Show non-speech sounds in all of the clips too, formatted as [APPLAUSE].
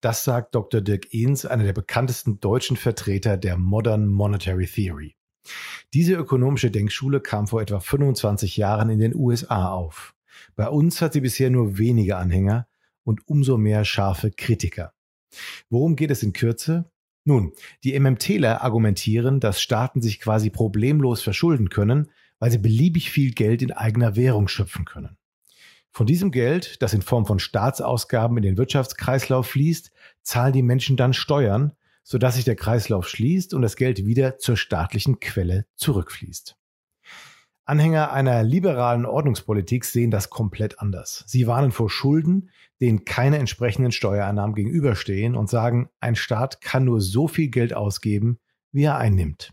Das sagt Dr. Dirk Ehns, einer der bekanntesten deutschen Vertreter der Modern Monetary Theory. Diese ökonomische Denkschule kam vor etwa 25 Jahren in den USA auf. Bei uns hat sie bisher nur wenige Anhänger und umso mehr scharfe Kritiker. Worum geht es in Kürze? Nun, die MMTler argumentieren, dass Staaten sich quasi problemlos verschulden können, weil sie beliebig viel Geld in eigener Währung schöpfen können. Von diesem Geld, das in Form von Staatsausgaben in den Wirtschaftskreislauf fließt, zahlen die Menschen dann Steuern, sodass sich der Kreislauf schließt und das Geld wieder zur staatlichen Quelle zurückfließt. Anhänger einer liberalen Ordnungspolitik sehen das komplett anders. Sie warnen vor Schulden, denen keine entsprechenden Steuereinnahmen gegenüberstehen und sagen, ein Staat kann nur so viel Geld ausgeben, wie er einnimmt.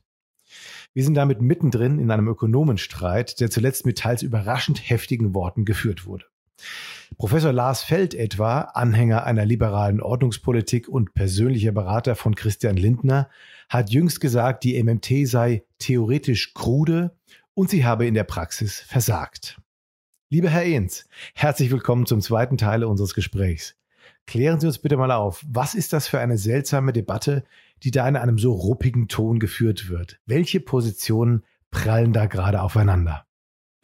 Wir sind damit mittendrin in einem Ökonomenstreit, der zuletzt mit teils überraschend heftigen Worten geführt wurde. Professor Lars Feld etwa, Anhänger einer liberalen Ordnungspolitik und persönlicher Berater von Christian Lindner, hat jüngst gesagt, die MMT sei theoretisch krude und sie habe in der Praxis versagt. Lieber Herr Ehns, herzlich willkommen zum zweiten Teil unseres Gesprächs. Klären Sie uns bitte mal auf, was ist das für eine seltsame Debatte, die da in einem so ruppigen Ton geführt wird. Welche Positionen prallen da gerade aufeinander?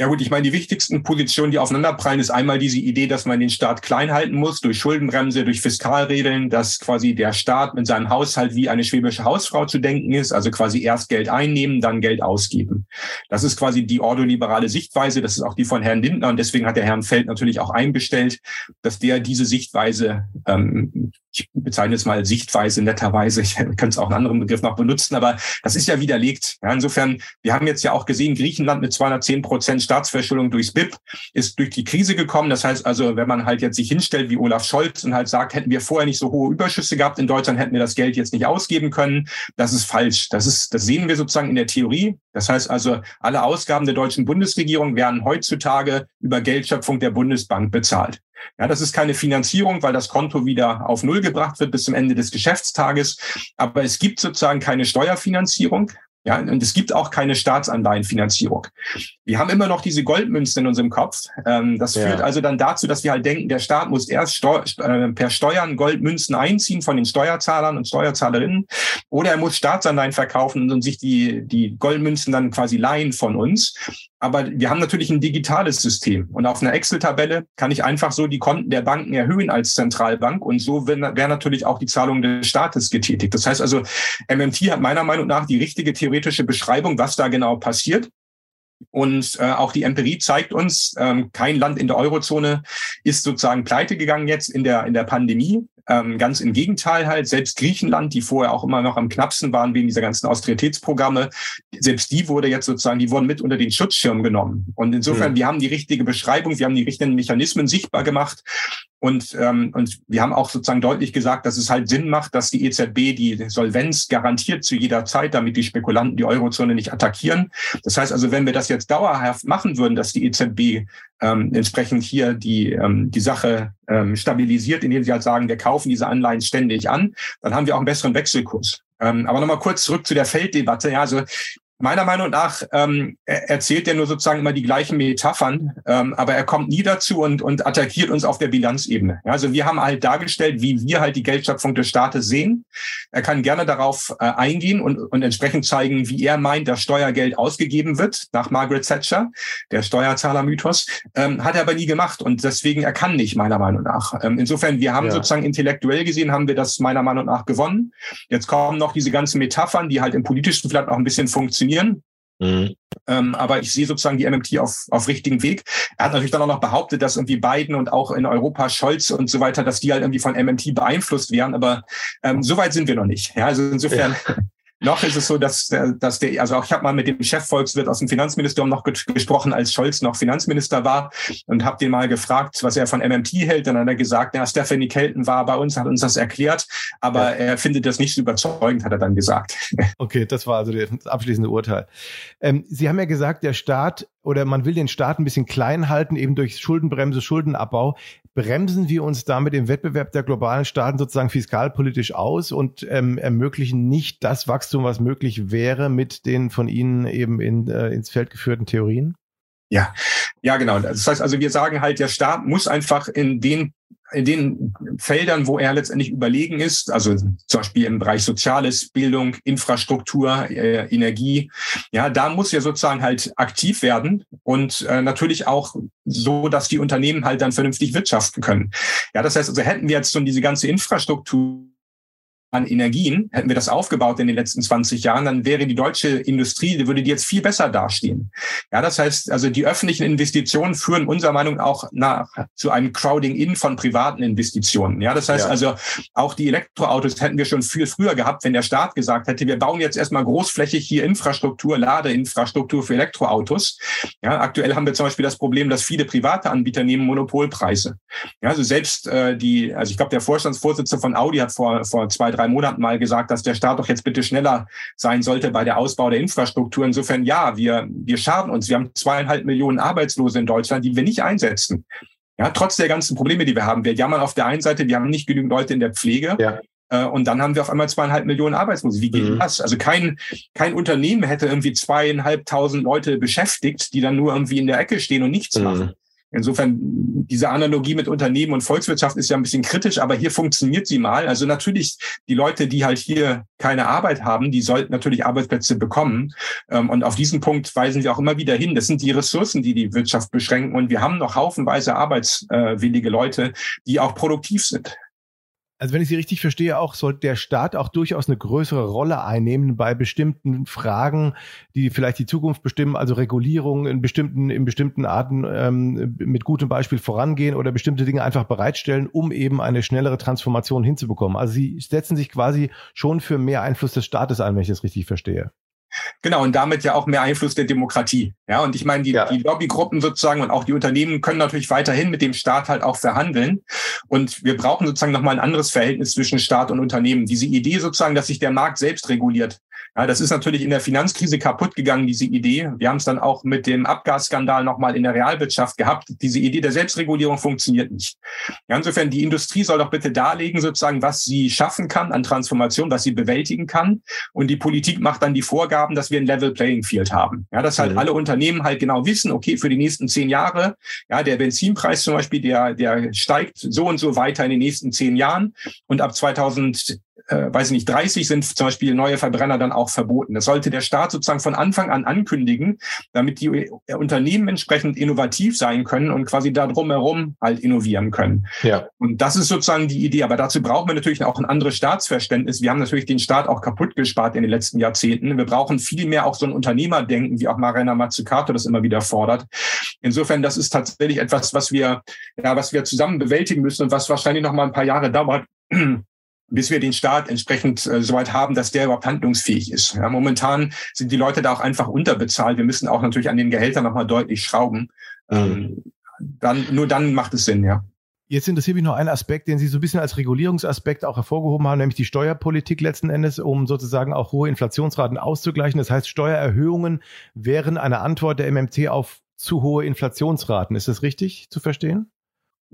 Ja gut, ich meine, die wichtigsten Positionen, die aufeinanderprallen, ist einmal diese Idee, dass man den Staat klein halten muss durch Schuldenbremse, durch Fiskalregeln, dass quasi der Staat mit seinem Haushalt wie eine schwäbische Hausfrau zu denken ist, also quasi erst Geld einnehmen, dann Geld ausgeben. Das ist quasi die ordoliberale Sichtweise, das ist auch die von Herrn Lindner und deswegen hat der Herrn Feld natürlich auch einbestellt, dass der diese Sichtweise, ähm, ich bezeichne es mal Sichtweise netterweise, ich [LAUGHS] könnte es auch einen anderen Begriff noch benutzen, aber das ist ja widerlegt. Ja, insofern, wir haben jetzt ja auch gesehen, Griechenland mit 210 Prozent Staatsverschuldung durchs BIP ist durch die Krise gekommen. Das heißt also, wenn man halt jetzt sich hinstellt wie Olaf Scholz und halt sagt, hätten wir vorher nicht so hohe Überschüsse gehabt in Deutschland, hätten wir das Geld jetzt nicht ausgeben können. Das ist falsch. Das ist, das sehen wir sozusagen in der Theorie. Das heißt also, alle Ausgaben der deutschen Bundesregierung werden heutzutage über Geldschöpfung der Bundesbank bezahlt. Ja, das ist keine Finanzierung, weil das Konto wieder auf Null gebracht wird bis zum Ende des Geschäftstages. Aber es gibt sozusagen keine Steuerfinanzierung. Ja, und es gibt auch keine Staatsanleihenfinanzierung. Wir haben immer noch diese Goldmünzen in unserem Kopf. Ähm, das ja. führt also dann dazu, dass wir halt denken, der Staat muss erst Steu äh, per Steuern Goldmünzen einziehen von den Steuerzahlern und Steuerzahlerinnen oder er muss Staatsanleihen verkaufen und sich die, die Goldmünzen dann quasi leihen von uns. Aber wir haben natürlich ein digitales System und auf einer Excel-Tabelle kann ich einfach so die Konten der Banken erhöhen als Zentralbank und so wäre wär natürlich auch die Zahlung des Staates getätigt. Das heißt also, MMT hat meiner Meinung nach die richtige theoretische Beschreibung, was da genau passiert. Und äh, auch die Empirie zeigt uns, ähm, kein Land in der Eurozone ist sozusagen pleite gegangen jetzt in der, in der Pandemie. Ähm, ganz im Gegenteil halt, selbst Griechenland, die vorher auch immer noch am knappsten waren wegen dieser ganzen Austeritätsprogramme, selbst die wurde jetzt sozusagen, die wurden mit unter den Schutzschirm genommen. Und insofern, mhm. wir haben die richtige Beschreibung, wir haben die richtigen Mechanismen sichtbar gemacht. Und, ähm, und wir haben auch sozusagen deutlich gesagt, dass es halt Sinn macht, dass die EZB die Solvenz garantiert zu jeder Zeit, damit die Spekulanten die Eurozone nicht attackieren. Das heißt also, wenn wir das jetzt dauerhaft machen würden, dass die EZB ähm, entsprechend hier die, ähm, die Sache ähm, stabilisiert, indem sie halt sagen, wir kaufen diese Anleihen ständig an, dann haben wir auch einen besseren Wechselkurs. Ähm, aber nochmal kurz zurück zu der Felddebatte. Ja, also meiner Meinung nach ähm, erzählt er nur sozusagen immer die gleichen Metaphern, ähm, aber er kommt nie dazu und, und attackiert uns auf der Bilanzebene. Also wir haben halt dargestellt, wie wir halt die Geldschöpfung des Staates sehen. Er kann gerne darauf äh, eingehen und, und entsprechend zeigen, wie er meint, dass Steuergeld ausgegeben wird, nach Margaret Thatcher, der Steuerzahlermythos, ähm, hat er aber nie gemacht und deswegen er kann nicht, meiner Meinung nach. Ähm, insofern, wir haben ja. sozusagen intellektuell gesehen, haben wir das meiner Meinung nach gewonnen. Jetzt kommen noch diese ganzen Metaphern, die halt im politischen vielleicht auch ein bisschen funktionieren funktionieren. Mhm. Ähm, aber ich sehe sozusagen die MMT auf, auf richtigen Weg. Er hat natürlich dann auch noch behauptet, dass irgendwie Biden und auch in Europa Scholz und so weiter, dass die halt irgendwie von MMT beeinflusst wären. Aber ähm, so weit sind wir noch nicht. Ja, also insofern. Ja. Noch ist es so, dass, dass der, also auch ich habe mal mit dem Chefvolkswirt aus dem Finanzministerium noch gesprochen, als Scholz noch Finanzminister war und habe den mal gefragt, was er von MMT hält. Dann hat er gesagt, ja, Stephanie Kelton war bei uns, hat uns das erklärt, aber ja. er findet das nicht so überzeugend, hat er dann gesagt. [LAUGHS] Okay, das war also das abschließende Urteil. Ähm, Sie haben ja gesagt, der Staat oder man will den Staat ein bisschen klein halten, eben durch Schuldenbremse, Schuldenabbau. Bremsen wir uns damit im Wettbewerb der globalen Staaten sozusagen fiskalpolitisch aus und ähm, ermöglichen nicht das Wachstum, was möglich wäre mit den von Ihnen eben in, äh, ins Feld geführten Theorien? Ja, ja, genau. Das heißt also, wir sagen halt, der Staat muss einfach in den in den Feldern, wo er letztendlich überlegen ist, also zum Beispiel im Bereich Soziales, Bildung, Infrastruktur, äh, Energie, ja, da muss er sozusagen halt aktiv werden und äh, natürlich auch so, dass die Unternehmen halt dann vernünftig wirtschaften können. Ja, das heißt also, hätten wir jetzt schon diese ganze Infrastruktur an Energien, hätten wir das aufgebaut in den letzten 20 Jahren, dann wäre die deutsche Industrie, die würde die jetzt viel besser dastehen. Ja, das heißt, also die öffentlichen Investitionen führen unserer Meinung auch nach zu einem Crowding-in von privaten Investitionen. Ja, das heißt ja. also, auch die Elektroautos hätten wir schon viel früher gehabt, wenn der Staat gesagt hätte, wir bauen jetzt erstmal großflächig hier Infrastruktur, Ladeinfrastruktur für Elektroautos. Ja, aktuell haben wir zum Beispiel das Problem, dass viele private Anbieter nehmen Monopolpreise. Ja, also selbst äh, die, also ich glaube, der Vorstandsvorsitzende von Audi hat vor, vor zwei, drei drei Monaten mal gesagt, dass der Staat doch jetzt bitte schneller sein sollte bei der Ausbau der Infrastruktur. Insofern ja, wir, wir schaden uns. Wir haben zweieinhalb Millionen Arbeitslose in Deutschland, die wir nicht einsetzen. Ja, trotz der ganzen Probleme, die wir haben. Wir jammern auf der einen Seite, wir haben nicht genügend Leute in der Pflege. Ja. Äh, und dann haben wir auf einmal zweieinhalb Millionen Arbeitslose. Wie geht mhm. das? Also kein, kein Unternehmen hätte irgendwie zweieinhalbtausend Leute beschäftigt, die dann nur irgendwie in der Ecke stehen und nichts mhm. machen. Insofern, diese Analogie mit Unternehmen und Volkswirtschaft ist ja ein bisschen kritisch, aber hier funktioniert sie mal. Also natürlich, die Leute, die halt hier keine Arbeit haben, die sollten natürlich Arbeitsplätze bekommen. Ähm, und auf diesen Punkt weisen wir auch immer wieder hin. Das sind die Ressourcen, die die Wirtschaft beschränken. Und wir haben noch haufenweise arbeitswillige Leute, die auch produktiv sind. Also wenn ich Sie richtig verstehe, auch soll der Staat auch durchaus eine größere Rolle einnehmen bei bestimmten Fragen, die vielleicht die Zukunft bestimmen, also Regulierung in bestimmten, in bestimmten Arten ähm, mit gutem Beispiel vorangehen oder bestimmte Dinge einfach bereitstellen, um eben eine schnellere Transformation hinzubekommen. Also Sie setzen sich quasi schon für mehr Einfluss des Staates ein, wenn ich das richtig verstehe. Genau, und damit ja auch mehr Einfluss der Demokratie. Ja, und ich meine, die, ja. die Lobbygruppen sozusagen und auch die Unternehmen können natürlich weiterhin mit dem Staat halt auch verhandeln. Und wir brauchen sozusagen nochmal ein anderes Verhältnis zwischen Staat und Unternehmen. Diese Idee sozusagen, dass sich der Markt selbst reguliert, ja, das ist natürlich in der Finanzkrise kaputt gegangen, diese Idee. Wir haben es dann auch mit dem Abgasskandal nochmal in der Realwirtschaft gehabt. Diese Idee der Selbstregulierung funktioniert nicht. Ja, insofern, die Industrie soll doch bitte darlegen, sozusagen, was sie schaffen kann an Transformation, was sie bewältigen kann. Und die Politik macht dann die Vorgaben, dass wir ein Level Playing Field haben. Ja, dass halt mhm. alle Unternehmen halt genau wissen, okay, für die nächsten zehn Jahre, ja, der Benzinpreis zum Beispiel, der, der steigt so und so weiter in den nächsten zehn Jahren. Und ab 2000 äh, weiß ich nicht, 30 sind zum Beispiel neue Verbrenner dann auch verboten. Das sollte der Staat sozusagen von Anfang an ankündigen, damit die äh, Unternehmen entsprechend innovativ sein können und quasi da drumherum halt innovieren können. Ja. Und das ist sozusagen die Idee. Aber dazu brauchen wir natürlich auch ein anderes Staatsverständnis. Wir haben natürlich den Staat auch kaputt gespart in den letzten Jahrzehnten. Wir brauchen viel mehr auch so ein Unternehmerdenken, wie auch Marina Mazzucato das immer wieder fordert. Insofern, das ist tatsächlich etwas, was wir, ja, was wir zusammen bewältigen müssen und was wahrscheinlich noch mal ein paar Jahre dauert bis wir den Staat entsprechend äh, so weit haben, dass der überhaupt handlungsfähig ist. Ja, momentan sind die Leute da auch einfach unterbezahlt. Wir müssen auch natürlich an den Gehältern nochmal deutlich schrauben. Mhm. Ähm, dann, nur dann macht es Sinn, ja. Jetzt interessiert mich noch ein Aspekt, den Sie so ein bisschen als Regulierungsaspekt auch hervorgehoben haben, nämlich die Steuerpolitik letzten Endes, um sozusagen auch hohe Inflationsraten auszugleichen. Das heißt, Steuererhöhungen wären eine Antwort der MMT auf zu hohe Inflationsraten. Ist das richtig zu verstehen?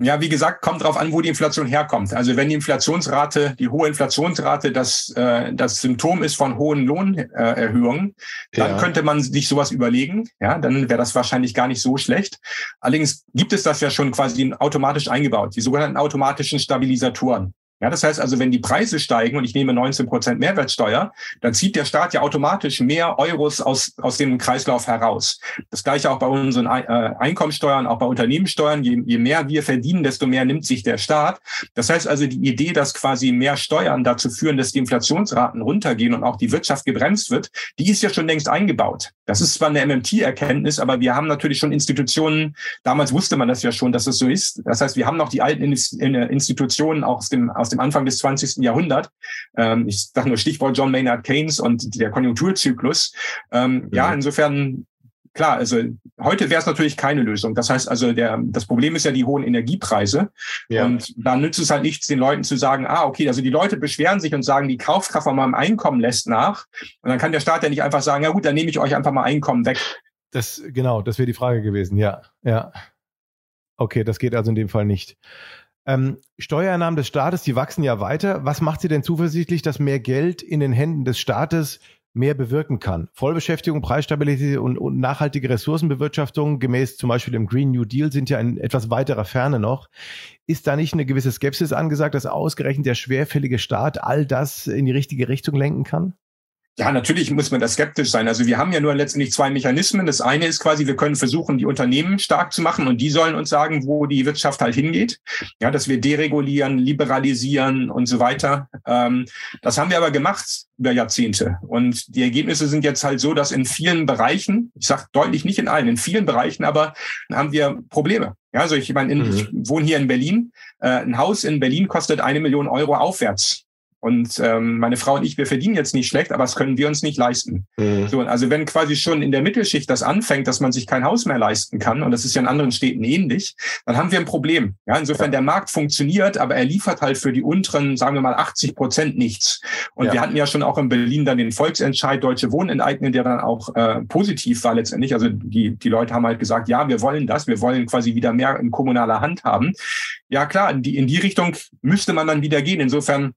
Ja, wie gesagt, kommt darauf an, wo die Inflation herkommt. Also wenn die Inflationsrate, die hohe Inflationsrate das, äh, das Symptom ist von hohen Lohnerhöhungen, dann ja. könnte man sich sowas überlegen. Ja, dann wäre das wahrscheinlich gar nicht so schlecht. Allerdings gibt es das ja schon quasi automatisch eingebaut, die sogenannten automatischen Stabilisatoren. Ja, das heißt also, wenn die Preise steigen und ich nehme 19 Prozent Mehrwertsteuer, dann zieht der Staat ja automatisch mehr Euros aus, aus dem Kreislauf heraus. Das gleiche auch bei unseren äh, Einkommensteuern, auch bei Unternehmenssteuern. Je, je mehr wir verdienen, desto mehr nimmt sich der Staat. Das heißt also, die Idee, dass quasi mehr Steuern dazu führen, dass die Inflationsraten runtergehen und auch die Wirtschaft gebremst wird, die ist ja schon längst eingebaut. Das ist zwar eine MMT-Erkenntnis, aber wir haben natürlich schon Institutionen, damals wusste man das ja schon, dass es so ist. Das heißt, wir haben noch die alten Institutionen aus dem, aus aus dem Anfang des 20. Jahrhunderts. Ähm, ich sage nur Stichwort John Maynard Keynes und der Konjunkturzyklus. Ähm, ja. ja, insofern klar, also heute wäre es natürlich keine Lösung. Das heißt also, der, das Problem ist ja die hohen Energiepreise. Ja. Und da nützt es halt nichts, den Leuten zu sagen, ah, okay, also die Leute beschweren sich und sagen, die Kaufkraft von meinem Einkommen lässt nach. Und dann kann der Staat ja nicht einfach sagen, ja gut, dann nehme ich euch einfach mal Einkommen weg. Das, genau, das wäre die Frage gewesen, ja, ja. Okay, das geht also in dem Fall nicht. Ähm, Steuereinnahmen des Staates, die wachsen ja weiter. Was macht Sie denn zuversichtlich, dass mehr Geld in den Händen des Staates mehr bewirken kann. Vollbeschäftigung, Preisstabilität und, und, nachhaltige Ressourcenbewirtschaftung gemäß zum Beispiel dem Green New Deal sind ja in etwas weiterer Ferne noch. Ist da nicht eine gewisse Skepsis angesagt, dass ausgerechnet der schwerfällige Staat all das in die richtige Richtung lenken kann? Ja, natürlich muss man da skeptisch sein. Also wir haben ja nur letztendlich zwei Mechanismen. Das eine ist quasi, wir können versuchen, die Unternehmen stark zu machen und die sollen uns sagen, wo die Wirtschaft halt hingeht. Ja, dass wir deregulieren, liberalisieren und so weiter. Ähm, das haben wir aber gemacht über Jahrzehnte. Und die Ergebnisse sind jetzt halt so, dass in vielen Bereichen, ich sage deutlich nicht in allen, in vielen Bereichen, aber haben wir Probleme. Ja, also ich meine, mhm. ich wohne hier in Berlin. Äh, ein Haus in Berlin kostet eine Million Euro aufwärts. Und ähm, meine Frau und ich, wir verdienen jetzt nicht schlecht, aber das können wir uns nicht leisten. Mhm. So, also wenn quasi schon in der Mittelschicht das anfängt, dass man sich kein Haus mehr leisten kann, und das ist ja in anderen Städten ähnlich, dann haben wir ein Problem. Ja, insofern der Markt funktioniert, aber er liefert halt für die unteren, sagen wir mal, 80 Prozent nichts. Und ja. wir hatten ja schon auch in Berlin dann den Volksentscheid Deutsche Wohnen enteignen, der dann auch äh, positiv war letztendlich. Also die, die Leute haben halt gesagt, ja, wir wollen das, wir wollen quasi wieder mehr in kommunaler Hand haben. Ja, klar, in die, in die Richtung müsste man dann wieder gehen. Insofern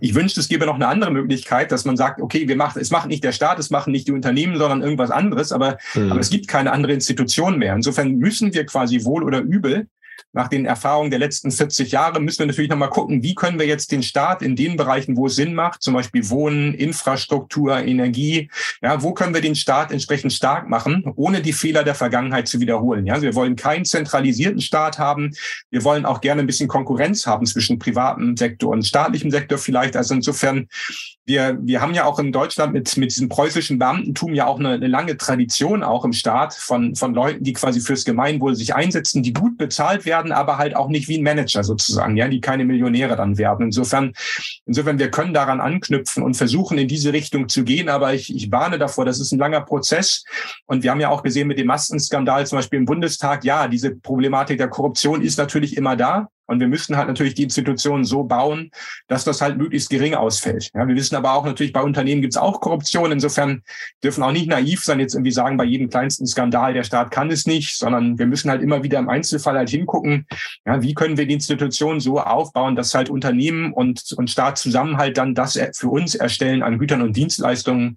ich wünschte, es gäbe noch eine andere Möglichkeit, dass man sagt, okay, wir machen, es macht nicht der Staat, es machen nicht die Unternehmen, sondern irgendwas anderes, aber, mhm. aber es gibt keine andere Institution mehr. Insofern müssen wir quasi wohl oder übel nach den Erfahrungen der letzten 40 Jahre müssen wir natürlich nochmal gucken, wie können wir jetzt den Staat in den Bereichen, wo es Sinn macht, zum Beispiel Wohnen, Infrastruktur, Energie, ja, wo können wir den Staat entsprechend stark machen, ohne die Fehler der Vergangenheit zu wiederholen. Ja, also wir wollen keinen zentralisierten Staat haben. Wir wollen auch gerne ein bisschen Konkurrenz haben zwischen privatem Sektor und staatlichem Sektor vielleicht. Also insofern wir, wir haben ja auch in Deutschland mit, mit diesem preußischen Beamtentum ja auch eine, eine lange Tradition auch im Staat von, von Leuten, die quasi fürs Gemeinwohl sich einsetzen, die gut bezahlt werden, aber halt auch nicht wie ein Manager sozusagen, ja, die keine Millionäre dann werden. Insofern, insofern, wir können daran anknüpfen und versuchen, in diese Richtung zu gehen, aber ich, ich warne davor, das ist ein langer Prozess. Und wir haben ja auch gesehen mit dem Maskenskandal zum Beispiel im Bundestag, ja, diese Problematik der Korruption ist natürlich immer da. Und wir müssen halt natürlich die Institutionen so bauen, dass das halt möglichst gering ausfällt. Ja, wir wissen aber auch natürlich, bei Unternehmen gibt es auch Korruption. Insofern dürfen auch nicht naiv sein, jetzt irgendwie sagen, bei jedem kleinsten Skandal, der Staat kann es nicht, sondern wir müssen halt immer wieder im Einzelfall halt hingucken, ja, wie können wir die Institutionen so aufbauen, dass halt Unternehmen und, und Staat zusammen halt dann das für uns erstellen an Gütern und Dienstleistungen,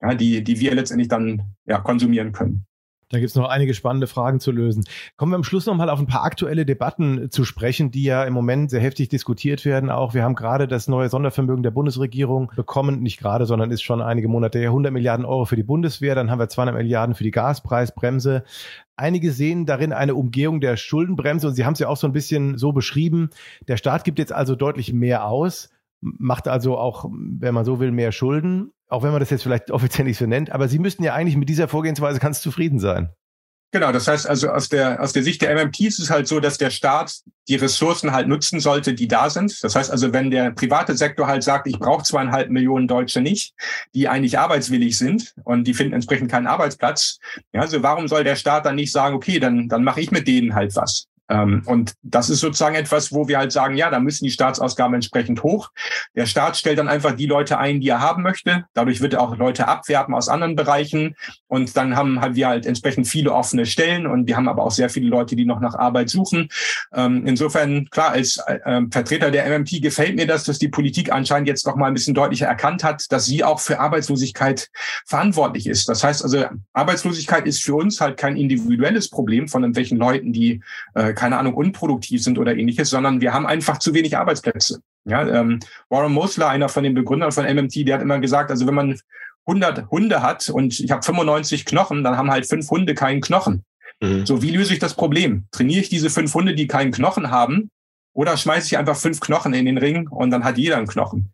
ja, die, die wir letztendlich dann ja, konsumieren können. Da gibt es noch einige spannende Fragen zu lösen. Kommen wir am Schluss noch mal auf ein paar aktuelle Debatten zu sprechen, die ja im Moment sehr heftig diskutiert werden. Auch wir haben gerade das neue Sondervermögen der Bundesregierung bekommen, nicht gerade, sondern ist schon einige Monate her, 100 Milliarden Euro für die Bundeswehr, dann haben wir 200 Milliarden für die Gaspreisbremse. Einige sehen darin eine Umgehung der Schuldenbremse und Sie haben es ja auch so ein bisschen so beschrieben. Der Staat gibt jetzt also deutlich mehr aus macht also auch, wenn man so will, mehr Schulden, auch wenn man das jetzt vielleicht [LAUGHS] offiziell nicht so nennt, aber Sie müssten ja eigentlich mit dieser Vorgehensweise ganz zufrieden sein. Genau, das heißt also aus der, aus der Sicht der MMT ist es halt so, dass der Staat die Ressourcen halt nutzen sollte, die da sind. Das heißt also, wenn der private Sektor halt sagt, ich brauche zweieinhalb Millionen Deutsche nicht, die eigentlich arbeitswillig sind und die finden entsprechend keinen Arbeitsplatz, ja, also warum soll der Staat dann nicht sagen, okay, dann, dann mache ich mit denen halt was? Ähm, und das ist sozusagen etwas, wo wir halt sagen, ja, da müssen die Staatsausgaben entsprechend hoch. Der Staat stellt dann einfach die Leute ein, die er haben möchte. Dadurch wird er auch Leute abwerben aus anderen Bereichen. Und dann haben, haben wir halt entsprechend viele offene Stellen und wir haben aber auch sehr viele Leute, die noch nach Arbeit suchen. Ähm, insofern, klar, als äh, Vertreter der MMT gefällt mir das, dass die Politik anscheinend jetzt noch mal ein bisschen deutlicher erkannt hat, dass sie auch für Arbeitslosigkeit verantwortlich ist. Das heißt also, Arbeitslosigkeit ist für uns halt kein individuelles Problem von irgendwelchen Leuten, die äh, keine Ahnung, unproduktiv sind oder ähnliches, sondern wir haben einfach zu wenig Arbeitsplätze. Ja, ähm, Warren Mosler, einer von den Begründern von MMT, der hat immer gesagt, also wenn man 100 Hunde hat und ich habe 95 Knochen, dann haben halt fünf Hunde keinen Knochen. Mhm. So, wie löse ich das Problem? Trainiere ich diese fünf Hunde, die keinen Knochen haben, oder schmeiße ich einfach fünf Knochen in den Ring und dann hat jeder einen Knochen?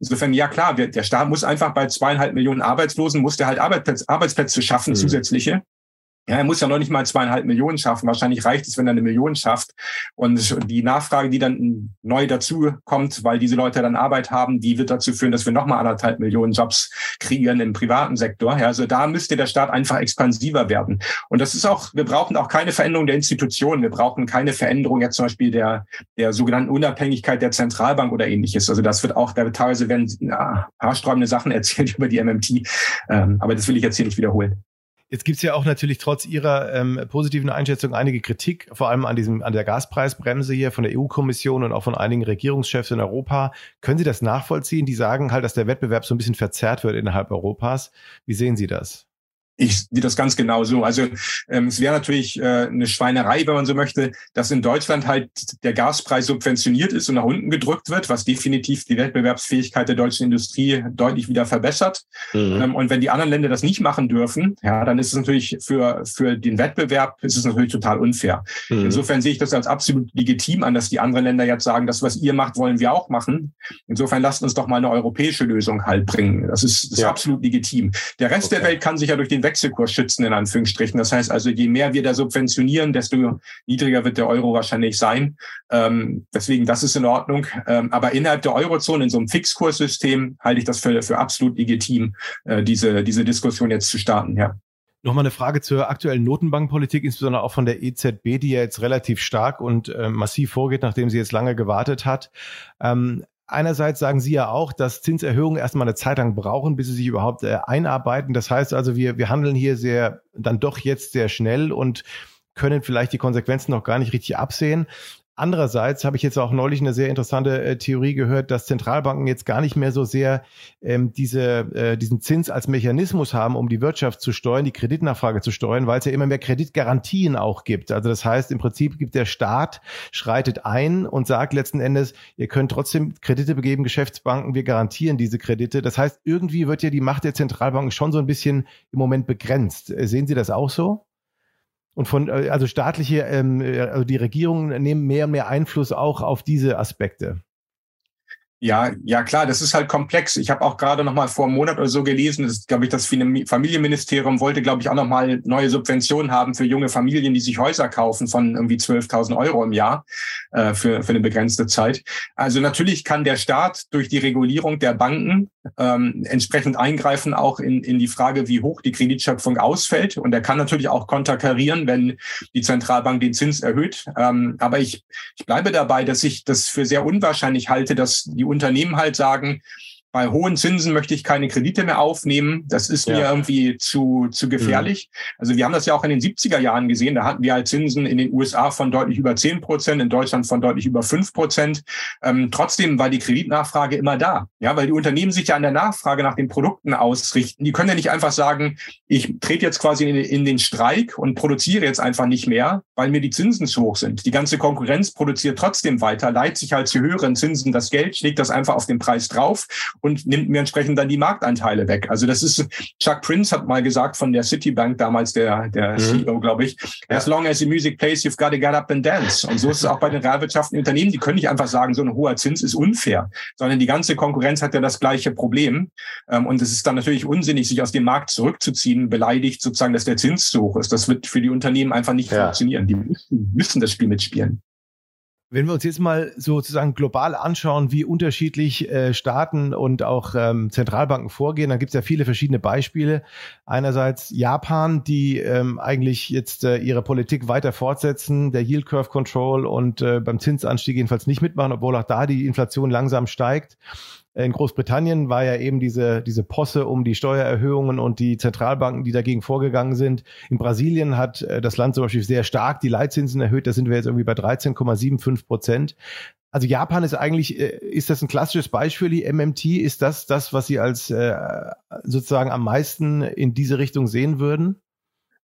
Insofern, ja klar, der Staat muss einfach bei zweieinhalb Millionen Arbeitslosen, muss der halt Arbeitsplätze, Arbeitsplätze schaffen, mhm. zusätzliche. Ja, er muss ja noch nicht mal zweieinhalb Millionen schaffen. Wahrscheinlich reicht es, wenn er eine Million schafft. Und die Nachfrage, die dann neu dazu kommt, weil diese Leute dann Arbeit haben, die wird dazu führen, dass wir nochmal anderthalb Millionen Jobs kreieren im privaten Sektor. Ja, also da müsste der Staat einfach expansiver werden. Und das ist auch, wir brauchen auch keine Veränderung der Institutionen. Wir brauchen keine Veränderung jetzt zum Beispiel der, der sogenannten Unabhängigkeit der Zentralbank oder ähnliches. Also das wird auch, da teilweise werden ja, haarsträubende Sachen [LAUGHS] erzählt über die MMT. Ähm, aber das will ich jetzt hier nicht wiederholen. Jetzt gibt es ja auch natürlich trotz Ihrer ähm, positiven Einschätzung einige Kritik, vor allem an diesem an der Gaspreisbremse hier von der EU-Kommission und auch von einigen Regierungschefs in Europa. Können Sie das nachvollziehen? Die sagen halt, dass der Wettbewerb so ein bisschen verzerrt wird innerhalb Europas. Wie sehen Sie das? Ich sehe das ganz genau so. Also ähm, es wäre natürlich äh, eine Schweinerei, wenn man so möchte, dass in Deutschland halt der Gaspreis subventioniert ist und nach unten gedrückt wird, was definitiv die Wettbewerbsfähigkeit der deutschen Industrie deutlich wieder verbessert. Mhm. Ähm, und wenn die anderen Länder das nicht machen dürfen, ja, dann ist es natürlich für, für den Wettbewerb ist es natürlich total unfair. Mhm. Insofern sehe ich das als absolut legitim an, dass die anderen Länder jetzt sagen, das, was ihr macht, wollen wir auch machen. Insofern lasst uns doch mal eine europäische Lösung halt bringen. Das ist, das ist absolut legitim. Der Rest okay. der Welt kann sich ja durch den Wechselkurs schützen, in Anführungsstrichen. Das heißt also, je mehr wir da subventionieren, desto niedriger wird der Euro wahrscheinlich sein. Ähm, deswegen, das ist in Ordnung. Ähm, aber innerhalb der Eurozone, in so einem Fixkurssystem, halte ich das für, für absolut legitim, äh, diese, diese Diskussion jetzt zu starten, ja. Nochmal eine Frage zur aktuellen Notenbankpolitik, insbesondere auch von der EZB, die ja jetzt relativ stark und äh, massiv vorgeht, nachdem sie jetzt lange gewartet hat. Ähm, Einerseits sagen Sie ja auch, dass Zinserhöhungen erstmal eine Zeit lang brauchen, bis sie sich überhaupt äh, einarbeiten. Das heißt also, wir, wir handeln hier sehr, dann doch jetzt sehr schnell und können vielleicht die Konsequenzen noch gar nicht richtig absehen. Andererseits habe ich jetzt auch neulich eine sehr interessante äh, Theorie gehört, dass Zentralbanken jetzt gar nicht mehr so sehr ähm, diese, äh, diesen Zins als Mechanismus haben, um die Wirtschaft zu steuern, die Kreditnachfrage zu steuern, weil es ja immer mehr Kreditgarantien auch gibt. Also das heißt, im Prinzip gibt der Staat, schreitet ein und sagt letzten Endes, ihr könnt trotzdem Kredite begeben, Geschäftsbanken, wir garantieren diese Kredite. Das heißt, irgendwie wird ja die Macht der Zentralbanken schon so ein bisschen im Moment begrenzt. Äh, sehen Sie das auch so? Und von, äh, also staatliche, ähm, äh, also die Regierungen nehmen mehr und mehr Einfluss auch auf diese Aspekte. Ja, ja klar, das ist halt komplex. Ich habe auch gerade noch mal vor einem Monat oder so gelesen, das glaube ich, das Familienministerium wollte, glaube ich, auch noch mal neue Subventionen haben für junge Familien, die sich Häuser kaufen von irgendwie 12.000 Euro im Jahr äh, für, für eine begrenzte Zeit. Also natürlich kann der Staat durch die Regulierung der Banken ähm, entsprechend eingreifen, auch in, in die Frage, wie hoch die Kreditschöpfung ausfällt. Und er kann natürlich auch konterkarieren, wenn die Zentralbank den Zins erhöht. Ähm, aber ich, ich bleibe dabei, dass ich das für sehr unwahrscheinlich halte, dass die Unternehmen halt sagen, bei hohen Zinsen möchte ich keine Kredite mehr aufnehmen. Das ist ja. mir irgendwie zu, zu gefährlich. Mhm. Also wir haben das ja auch in den 70er Jahren gesehen. Da hatten wir halt Zinsen in den USA von deutlich über 10 Prozent, in Deutschland von deutlich über 5 Prozent. Ähm, trotzdem war die Kreditnachfrage immer da. Ja, weil die Unternehmen sich ja an der Nachfrage nach den Produkten ausrichten. Die können ja nicht einfach sagen, ich trete jetzt quasi in, in den Streik und produziere jetzt einfach nicht mehr, weil mir die Zinsen zu hoch sind. Die ganze Konkurrenz produziert trotzdem weiter, leiht sich halt zu höheren Zinsen das Geld, schlägt das einfach auf den Preis drauf und nimmt mir entsprechend dann die Marktanteile weg. Also das ist, Chuck Prince hat mal gesagt von der Citibank damals, der, der mhm. CEO, glaube ich, as long as the music plays, you've got to get up and dance. Und so ist es auch bei den realwirtschaftlichen Unternehmen. Die können nicht einfach sagen, so ein hoher Zins ist unfair, sondern die ganze Konkurrenz hat ja das gleiche Problem. Ähm, und es ist dann natürlich unsinnig, sich aus dem Markt zurückzuziehen, beleidigt sozusagen, dass der Zins zu hoch ist. Das wird für die Unternehmen einfach nicht ja. funktionieren. Die müssen, müssen das Spiel mitspielen. Wenn wir uns jetzt mal sozusagen global anschauen, wie unterschiedlich äh, Staaten und auch ähm, Zentralbanken vorgehen, dann gibt es ja viele verschiedene Beispiele. Einerseits Japan, die ähm, eigentlich jetzt äh, ihre Politik weiter fortsetzen, der Yield Curve Control und äh, beim Zinsanstieg jedenfalls nicht mitmachen, obwohl auch da die Inflation langsam steigt. In Großbritannien war ja eben diese, diese Posse um die Steuererhöhungen und die Zentralbanken, die dagegen vorgegangen sind. In Brasilien hat äh, das Land zum Beispiel sehr stark die Leitzinsen erhöht. Da sind wir jetzt irgendwie bei 13,75 Prozent. Also Japan ist eigentlich, äh, ist das ein klassisches Beispiel, die MMT? Ist das das, was Sie als äh, sozusagen am meisten in diese Richtung sehen würden?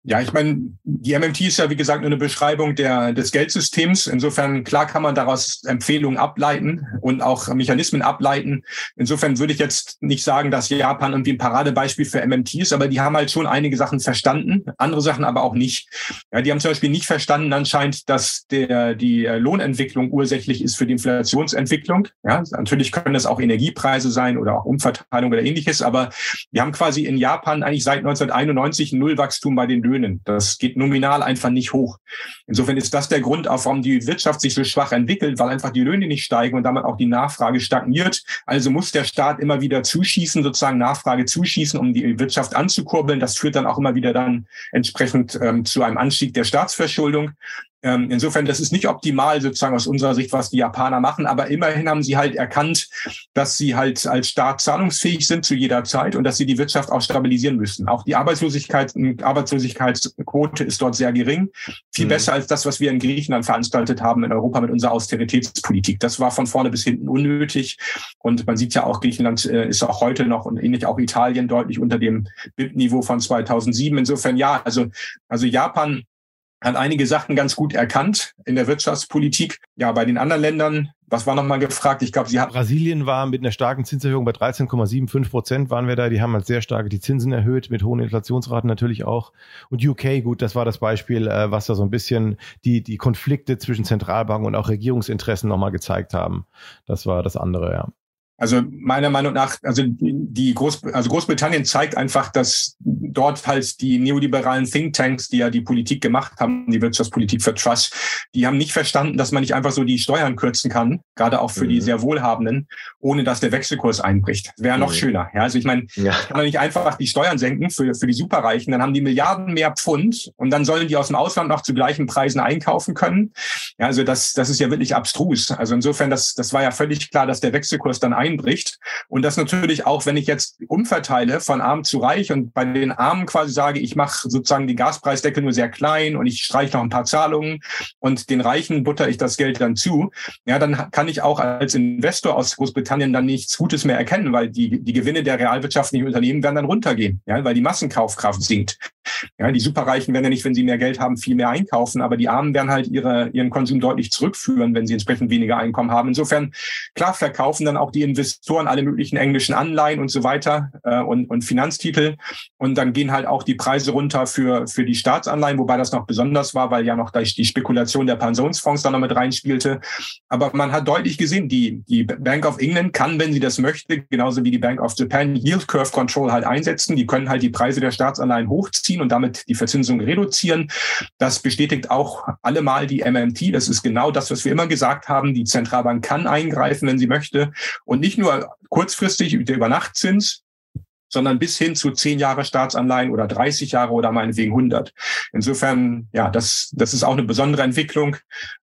Ja, ich meine, die MMT ist ja wie gesagt nur eine Beschreibung der, des Geldsystems. Insofern klar kann man daraus Empfehlungen ableiten und auch Mechanismen ableiten. Insofern würde ich jetzt nicht sagen, dass Japan irgendwie ein Paradebeispiel für MMT ist, aber die haben halt schon einige Sachen verstanden, andere Sachen aber auch nicht. Ja, die haben zum Beispiel nicht verstanden anscheinend, dass der, die Lohnentwicklung ursächlich ist für die Inflationsentwicklung. Ja, natürlich können das auch Energiepreise sein oder auch Umverteilung oder ähnliches, aber wir haben quasi in Japan eigentlich seit 1991 Nullwachstum bei den Löhnen Löhnen. Das geht nominal einfach nicht hoch. Insofern ist das der Grund, warum die Wirtschaft sich so schwach entwickelt, weil einfach die Löhne nicht steigen und damit auch die Nachfrage stagniert. Also muss der Staat immer wieder zuschießen, sozusagen Nachfrage zuschießen, um die Wirtschaft anzukurbeln. Das führt dann auch immer wieder dann entsprechend ähm, zu einem Anstieg der Staatsverschuldung. Ähm, insofern, das ist nicht optimal sozusagen aus unserer Sicht, was die Japaner machen, aber immerhin haben sie halt erkannt, dass sie halt als Staat zahlungsfähig sind zu jeder Zeit und dass sie die Wirtschaft auch stabilisieren müssen. Auch die Arbeitslosigkeit, Arbeitslosigkeitsquote ist dort sehr gering, viel mhm. besser als das, was wir in Griechenland veranstaltet haben in Europa mit unserer Austeritätspolitik. Das war von vorne bis hinten unnötig und man sieht ja auch, Griechenland äh, ist auch heute noch und ähnlich auch Italien deutlich unter dem BIP-Niveau von 2007. Insofern ja, also also Japan hat einige Sachen ganz gut erkannt in der Wirtschaftspolitik. Ja, bei den anderen Ländern, was war nochmal gefragt? Ich glaube, sie hat. Brasilien war mit einer starken Zinserhöhung bei 13,75 Prozent waren wir da. Die haben halt sehr stark die Zinsen erhöht, mit hohen Inflationsraten natürlich auch. Und UK, gut, das war das Beispiel, äh, was da so ein bisschen die, die Konflikte zwischen Zentralbanken und auch Regierungsinteressen nochmal gezeigt haben. Das war das andere, ja. Also meiner Meinung nach, also die Groß, also Großbritannien zeigt einfach, dass dort halt die neoliberalen Thinktanks, die ja die Politik gemacht haben, die Wirtschaftspolitik für Trust, die haben nicht verstanden, dass man nicht einfach so die Steuern kürzen kann, gerade auch für mhm. die sehr Wohlhabenden, ohne dass der Wechselkurs einbricht. Wäre noch mhm. schöner. Ja, also ich meine, ja. kann doch nicht einfach die Steuern senken für, für die Superreichen, dann haben die Milliarden mehr Pfund und dann sollen die aus dem Ausland noch zu gleichen Preisen einkaufen können. Ja, also das, das ist ja wirklich abstrus. Also insofern, das, das war ja völlig klar, dass der Wechselkurs dann einbricht. Und das natürlich auch, wenn ich jetzt umverteile von arm zu reich und bei den Armen quasi sage, ich mache sozusagen den Gaspreisdeckel nur sehr klein und ich streiche noch ein paar Zahlungen und den Reichen butter ich das Geld dann zu, ja, dann kann ich auch als Investor aus Großbritannien dann nichts Gutes mehr erkennen, weil die, die Gewinne der realwirtschaftlichen Unternehmen werden dann runtergehen, ja, weil die Massenkaufkraft sinkt. Ja, die Superreichen werden ja nicht, wenn sie mehr Geld haben, viel mehr einkaufen, aber die Armen werden halt ihre, ihren Konsum deutlich zurückführen, wenn sie entsprechend weniger Einkommen haben. Insofern, klar, verkaufen dann auch die Investoren alle möglichen englischen Anleihen und so weiter äh, und, und Finanztitel. Und dann gehen halt auch die Preise runter für, für die Staatsanleihen, wobei das noch besonders war, weil ja noch die Spekulation der Pensionsfonds da noch mit reinspielte. Aber man hat deutlich gesehen, die, die Bank of England kann, wenn sie das möchte, genauso wie die Bank of Japan, Yield Curve Control halt einsetzen. Die können halt die Preise der Staatsanleihen hochziehen und damit die Verzinsung reduzieren. Das bestätigt auch allemal die MMT. Das ist genau das, was wir immer gesagt haben. Die Zentralbank kann eingreifen, wenn sie möchte. Und nicht nur kurzfristig der Übernachtzins, sondern bis hin zu zehn Jahre Staatsanleihen oder 30 Jahre oder meinetwegen 100. Insofern, ja, das, das ist auch eine besondere Entwicklung.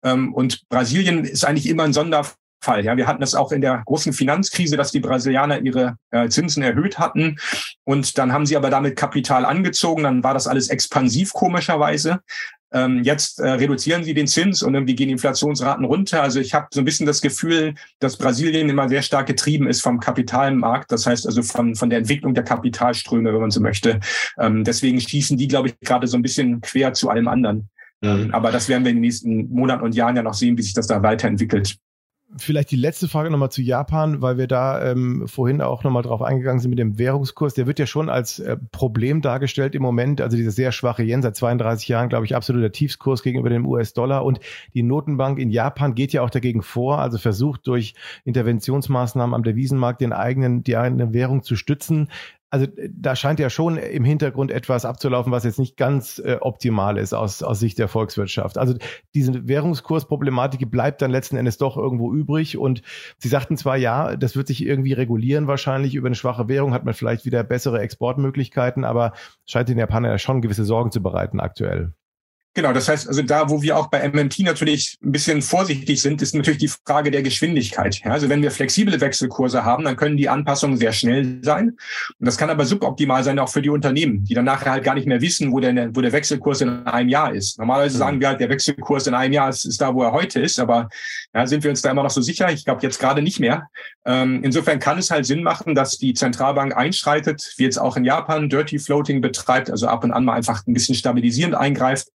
Ähm, und Brasilien ist eigentlich immer ein Sonderfall. Fall. Ja, wir hatten das auch in der großen Finanzkrise, dass die Brasilianer ihre äh, Zinsen erhöht hatten und dann haben sie aber damit Kapital angezogen. Dann war das alles expansiv komischerweise. Ähm, jetzt äh, reduzieren sie den Zins und irgendwie gehen die Inflationsraten runter. Also ich habe so ein bisschen das Gefühl, dass Brasilien immer sehr stark getrieben ist vom Kapitalmarkt. Das heißt also von, von der Entwicklung der Kapitalströme, wenn man so möchte. Ähm, deswegen schießen die, glaube ich, gerade so ein bisschen quer zu allem anderen. Mhm. Aber das werden wir in den nächsten Monaten und Jahren ja noch sehen, wie sich das da weiterentwickelt. Vielleicht die letzte Frage nochmal zu Japan, weil wir da ähm, vorhin auch nochmal drauf eingegangen sind mit dem Währungskurs. Der wird ja schon als äh, Problem dargestellt im Moment. Also dieser sehr schwache Yen seit 32 Jahren, glaube ich, absoluter Tiefskurs gegenüber dem US-Dollar. Und die Notenbank in Japan geht ja auch dagegen vor, also versucht durch Interventionsmaßnahmen am Devisenmarkt den eigenen, die eigene Währung zu stützen also äh, da scheint ja schon im Hintergrund etwas abzulaufen, was jetzt nicht ganz äh, optimal ist aus, aus Sicht der Volkswirtschaft. Also diese Währungskursproblematik bleibt dann letzten Endes doch irgendwo übrig. Und Sie sagten zwar, ja, das wird sich irgendwie regulieren wahrscheinlich. Über eine schwache Währung hat man vielleicht wieder bessere Exportmöglichkeiten, aber scheint den Japanern ja schon gewisse Sorgen zu bereiten aktuell. Genau, das heißt, also da, wo wir auch bei MMT natürlich ein bisschen vorsichtig sind, ist natürlich die Frage der Geschwindigkeit. Ja, also wenn wir flexible Wechselkurse haben, dann können die Anpassungen sehr schnell sein. Und das kann aber suboptimal sein auch für die Unternehmen, die dann nachher halt gar nicht mehr wissen, wo der, wo der Wechselkurs in einem Jahr ist. Normalerweise mhm. sagen wir halt, der Wechselkurs in einem Jahr ist, ist da, wo er heute ist, aber ja, sind wir uns da immer noch so sicher? Ich glaube jetzt gerade nicht mehr. Ähm, insofern kann es halt Sinn machen, dass die Zentralbank einschreitet, wie jetzt auch in Japan Dirty Floating betreibt, also ab und an mal einfach ein bisschen stabilisierend eingreift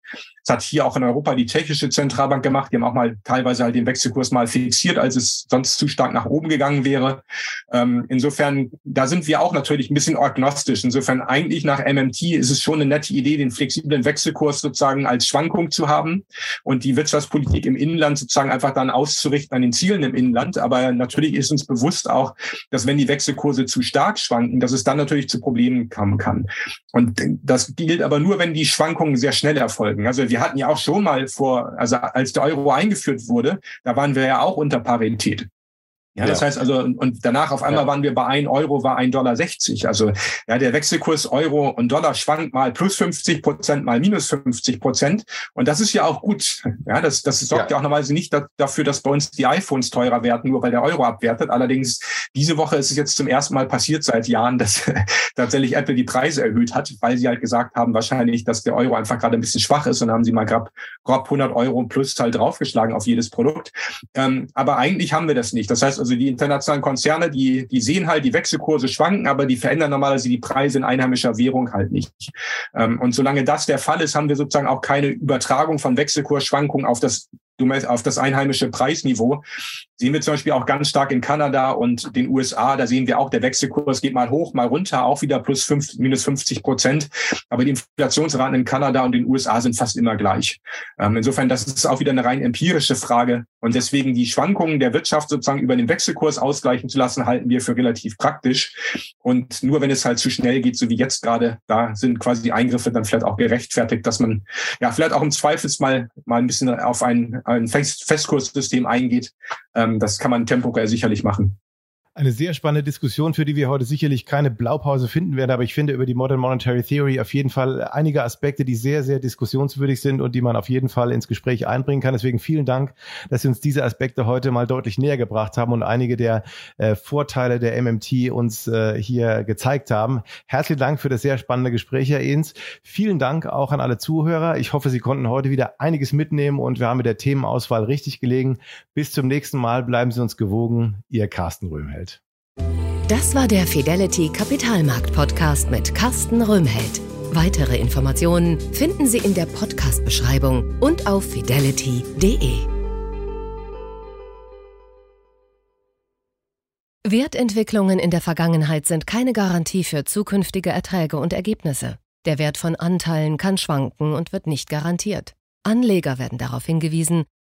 Das hat hier auch in Europa die tschechische Zentralbank gemacht. Die haben auch mal teilweise halt den Wechselkurs mal fixiert, als es sonst zu stark nach oben gegangen wäre. Ähm, insofern, da sind wir auch natürlich ein bisschen agnostisch. Insofern eigentlich nach MMT ist es schon eine nette Idee, den flexiblen Wechselkurs sozusagen als Schwankung zu haben und die Wirtschaftspolitik im Inland sozusagen einfach dann auszurichten an den Zielen im Inland. Aber natürlich ist uns bewusst auch, dass wenn die Wechselkurse zu stark schwanken, dass es dann natürlich zu Problemen kommen kann. Und das gilt aber nur, wenn die Schwankungen sehr schnell erfolgen. Also wir hatten ja auch schon mal vor, also als der Euro eingeführt wurde, da waren wir ja auch unter Parität. Ja, das ja. heißt also, und danach auf einmal ja. waren wir bei ein Euro, war ein Dollar 60. Also ja, der Wechselkurs Euro und Dollar schwankt mal plus 50 Prozent, mal minus 50 Prozent. Und das ist ja auch gut. Ja, das, das sorgt ja, ja auch normalerweise nicht dafür, dass bei uns die iPhones teurer werden, nur weil der Euro abwertet. Allerdings, diese Woche ist es jetzt zum ersten Mal passiert seit Jahren, dass [LAUGHS] tatsächlich Apple die Preise erhöht hat, weil sie halt gesagt haben, wahrscheinlich, dass der Euro einfach gerade ein bisschen schwach ist und haben sie mal grob, grob 100 Euro plus halt draufgeschlagen auf jedes Produkt. Ähm, aber eigentlich haben wir das nicht. Das heißt, also die internationalen Konzerne, die, die sehen halt, die Wechselkurse schwanken, aber die verändern normalerweise die Preise in einheimischer Währung halt nicht. Ähm, und solange das der Fall ist, haben wir sozusagen auch keine Übertragung von Wechselkursschwankungen auf das auf das einheimische Preisniveau. Sehen wir zum Beispiel auch ganz stark in Kanada und den USA. Da sehen wir auch, der Wechselkurs geht mal hoch, mal runter, auch wieder plus fünf, minus 50 Prozent. Aber die Inflationsraten in Kanada und den USA sind fast immer gleich. Ähm, insofern, das ist auch wieder eine rein empirische Frage. Und deswegen die Schwankungen der Wirtschaft sozusagen über den Wechselkurs ausgleichen zu lassen, halten wir für relativ praktisch. Und nur wenn es halt zu schnell geht, so wie jetzt gerade, da sind quasi die Eingriffe dann vielleicht auch gerechtfertigt, dass man ja vielleicht auch im Zweifelsfall mal ein bisschen auf einen ein Fest Festkurssystem eingeht. Ähm, das kann man temporär sicherlich machen. Eine sehr spannende Diskussion, für die wir heute sicherlich keine Blaupause finden werden, aber ich finde über die Modern Monetary Theory auf jeden Fall einige Aspekte, die sehr, sehr diskussionswürdig sind und die man auf jeden Fall ins Gespräch einbringen kann. Deswegen vielen Dank, dass Sie uns diese Aspekte heute mal deutlich näher gebracht haben und einige der äh, Vorteile der MMT uns äh, hier gezeigt haben. Herzlichen Dank für das sehr spannende Gespräch, Herr Ehns. Vielen Dank auch an alle Zuhörer. Ich hoffe, Sie konnten heute wieder einiges mitnehmen und wir haben mit der Themenauswahl richtig gelegen. Bis zum nächsten Mal. Bleiben Sie uns gewogen. Ihr Carsten Röhmheld. Das war der Fidelity Kapitalmarkt Podcast mit Carsten Röhmheld. Weitere Informationen finden Sie in der Podcast-Beschreibung und auf fidelity.de. Wertentwicklungen in der Vergangenheit sind keine Garantie für zukünftige Erträge und Ergebnisse. Der Wert von Anteilen kann schwanken und wird nicht garantiert. Anleger werden darauf hingewiesen,